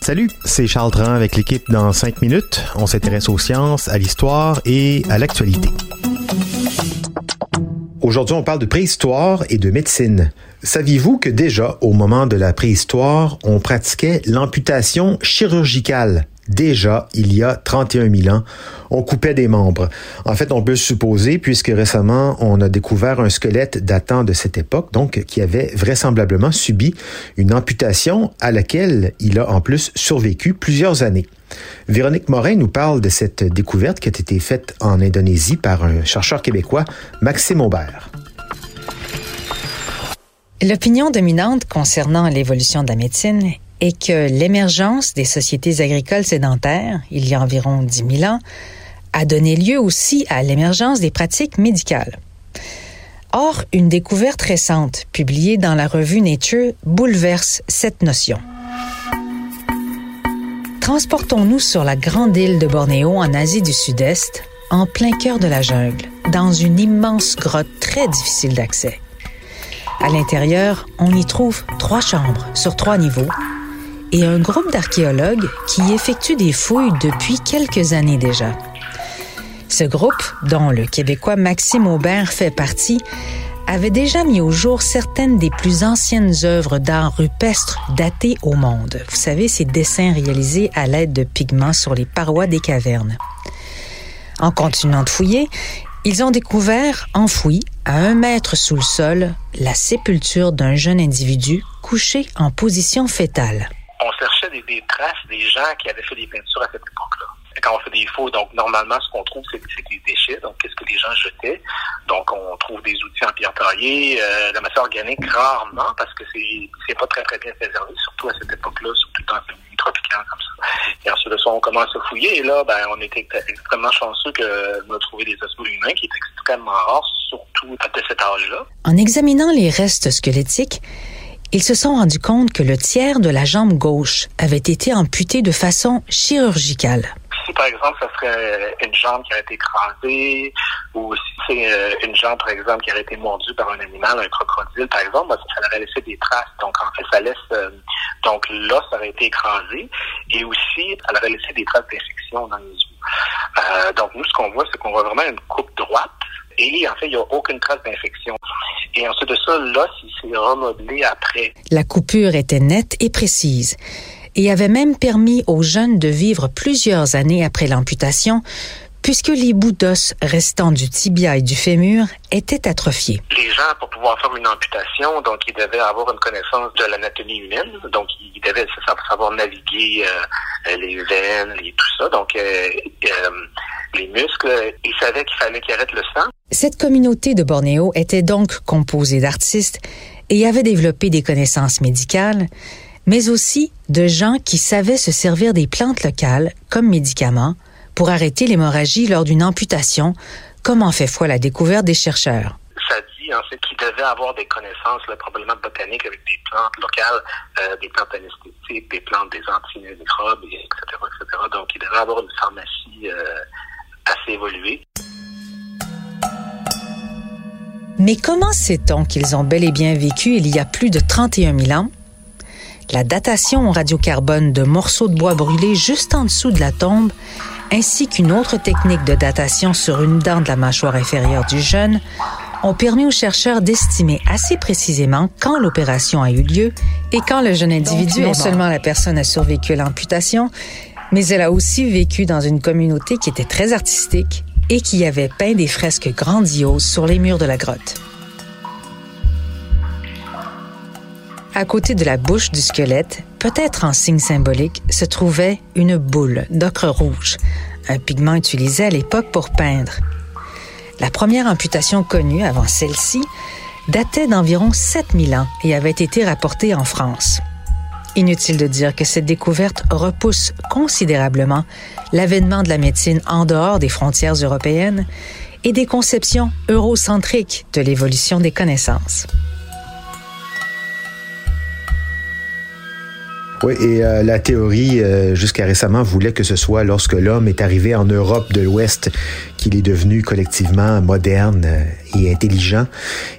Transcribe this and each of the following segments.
Salut, c'est Charles Tran avec l'équipe dans 5 minutes. On s'intéresse aux sciences, à l'histoire et à l'actualité. Aujourd'hui, on parle de préhistoire et de médecine. Saviez-vous que déjà, au moment de la préhistoire, on pratiquait l'amputation chirurgicale? Déjà, il y a 31 000 ans, on coupait des membres. En fait, on peut supposer, puisque récemment, on a découvert un squelette datant de cette époque, donc qui avait vraisemblablement subi une amputation à laquelle il a en plus survécu plusieurs années. Véronique Morin nous parle de cette découverte qui a été faite en Indonésie par un chercheur québécois, Maxime Aubert. L'opinion dominante concernant l'évolution de la médecine est que l'émergence des sociétés agricoles sédentaires, il y a environ 10 000 ans, a donné lieu aussi à l'émergence des pratiques médicales. Or, une découverte récente, publiée dans la revue Nature, bouleverse cette notion. Transportons-nous sur la grande île de Bornéo en Asie du Sud-Est, en plein cœur de la jungle, dans une immense grotte très difficile d'accès. À l'intérieur, on y trouve trois chambres sur trois niveaux et un groupe d'archéologues qui effectuent des fouilles depuis quelques années déjà. Ce groupe, dont le Québécois Maxime Aubert fait partie, avait déjà mis au jour certaines des plus anciennes œuvres d'art rupestre datées au monde. Vous savez, ces dessins réalisés à l'aide de pigments sur les parois des cavernes. En continuant de fouiller, ils ont découvert, enfoui à un mètre sous le sol, la sépulture d'un jeune individu couché en position fétale des, traces des gens qui avaient fait des peintures à cette époque-là. Quand on fait des faux, donc normalement, ce qu'on trouve, c'est des déchets. Donc, qu'est-ce que les gens jetaient? Donc, on trouve des outils en pierre taillée, euh, la matière organique rarement, parce que c'est pas très, très bien préservé, surtout à cette époque-là, surtout dans un pays tropical comme ça. Et ensuite on commence à fouiller, et là, ben, on était extrêmement chanceux que de trouver des ossements humains, qui est extrêmement rare, surtout à cet âge-là. En examinant les restes squelettiques, ils se sont rendus compte que le tiers de la jambe gauche avait été amputé de façon chirurgicale. Si par exemple, ça serait une jambe qui a été écrasée, ou si c'est une jambe, par exemple, qui aurait été mordue par un animal, un crocodile, par exemple, ça, aurait laissé des traces. Donc, en fait, ça laisse... Euh, donc, l'os aurait été écrasé, et aussi, elle aurait laissé des traces d'infection dans les os. Euh, donc, nous, ce qu'on voit, c'est qu'on voit vraiment une coupe droite, et en fait, il n'y a aucune trace d'infection. Et ensuite de ça, l'os, il s'est remodelé après. La coupure était nette et précise et avait même permis aux jeunes de vivre plusieurs années après l'amputation, puisque les bouts d'os restants du tibia et du fémur étaient atrophiés. Les gens, pour pouvoir faire une amputation, donc ils devaient avoir une connaissance de l'anatomie humaine, donc ils devaient savoir naviguer euh, les veines et tout ça, donc euh, euh, les muscles, ils savaient qu'il fallait qu'ils arrêtent le sang. Cette communauté de Bornéo était donc composée d'artistes et avait développé des connaissances médicales, mais aussi de gens qui savaient se servir des plantes locales comme médicaments pour arrêter l'hémorragie lors d'une amputation, comme en fait foi la découverte des chercheurs. Ça dit en fait qu'ils devaient avoir des connaissances là, probablement botaniques avec des plantes locales, euh, des plantes anesthésiques, des plantes des antimicrobes, etc., etc. Donc ils devaient avoir une pharmacie euh, assez. Mais comment sait-on qu'ils ont bel et bien vécu il y a plus de 31 000 ans? La datation au radiocarbone de morceaux de bois brûlés juste en dessous de la tombe, ainsi qu'une autre technique de datation sur une dent de la mâchoire inférieure du jeune, ont permis aux chercheurs d'estimer assez précisément quand l'opération a eu lieu et quand le jeune individu, non seulement la personne a survécu à l'amputation, mais elle a aussi vécu dans une communauté qui était très artistique et qui avait peint des fresques grandioses sur les murs de la grotte. À côté de la bouche du squelette, peut-être en signe symbolique, se trouvait une boule d'ocre rouge, un pigment utilisé à l'époque pour peindre. La première amputation connue avant celle-ci datait d'environ 7000 ans et avait été rapportée en France. Inutile de dire que cette découverte repousse considérablement l'avènement de la médecine en dehors des frontières européennes et des conceptions eurocentriques de l'évolution des connaissances. Oui, et euh, la théorie, euh, jusqu'à récemment, voulait que ce soit lorsque l'homme est arrivé en Europe de l'Ouest qu'il est devenu collectivement moderne euh, et intelligent.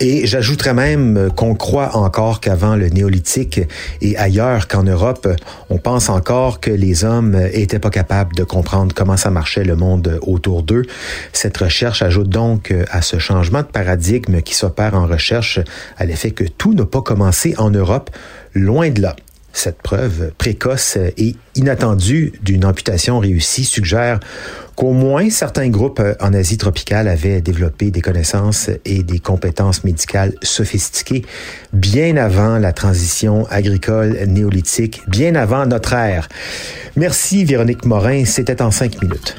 Et j'ajouterais même qu'on croit encore qu'avant le néolithique et ailleurs qu'en Europe, on pense encore que les hommes étaient pas capables de comprendre comment ça marchait le monde autour d'eux. Cette recherche ajoute donc à ce changement de paradigme qui s'opère en recherche à l'effet que tout n'a pas commencé en Europe, loin de là. Cette preuve précoce et inattendue d'une amputation réussie suggère qu'au moins certains groupes en Asie tropicale avaient développé des connaissances et des compétences médicales sophistiquées bien avant la transition agricole néolithique, bien avant notre ère. Merci Véronique Morin, c'était en cinq minutes.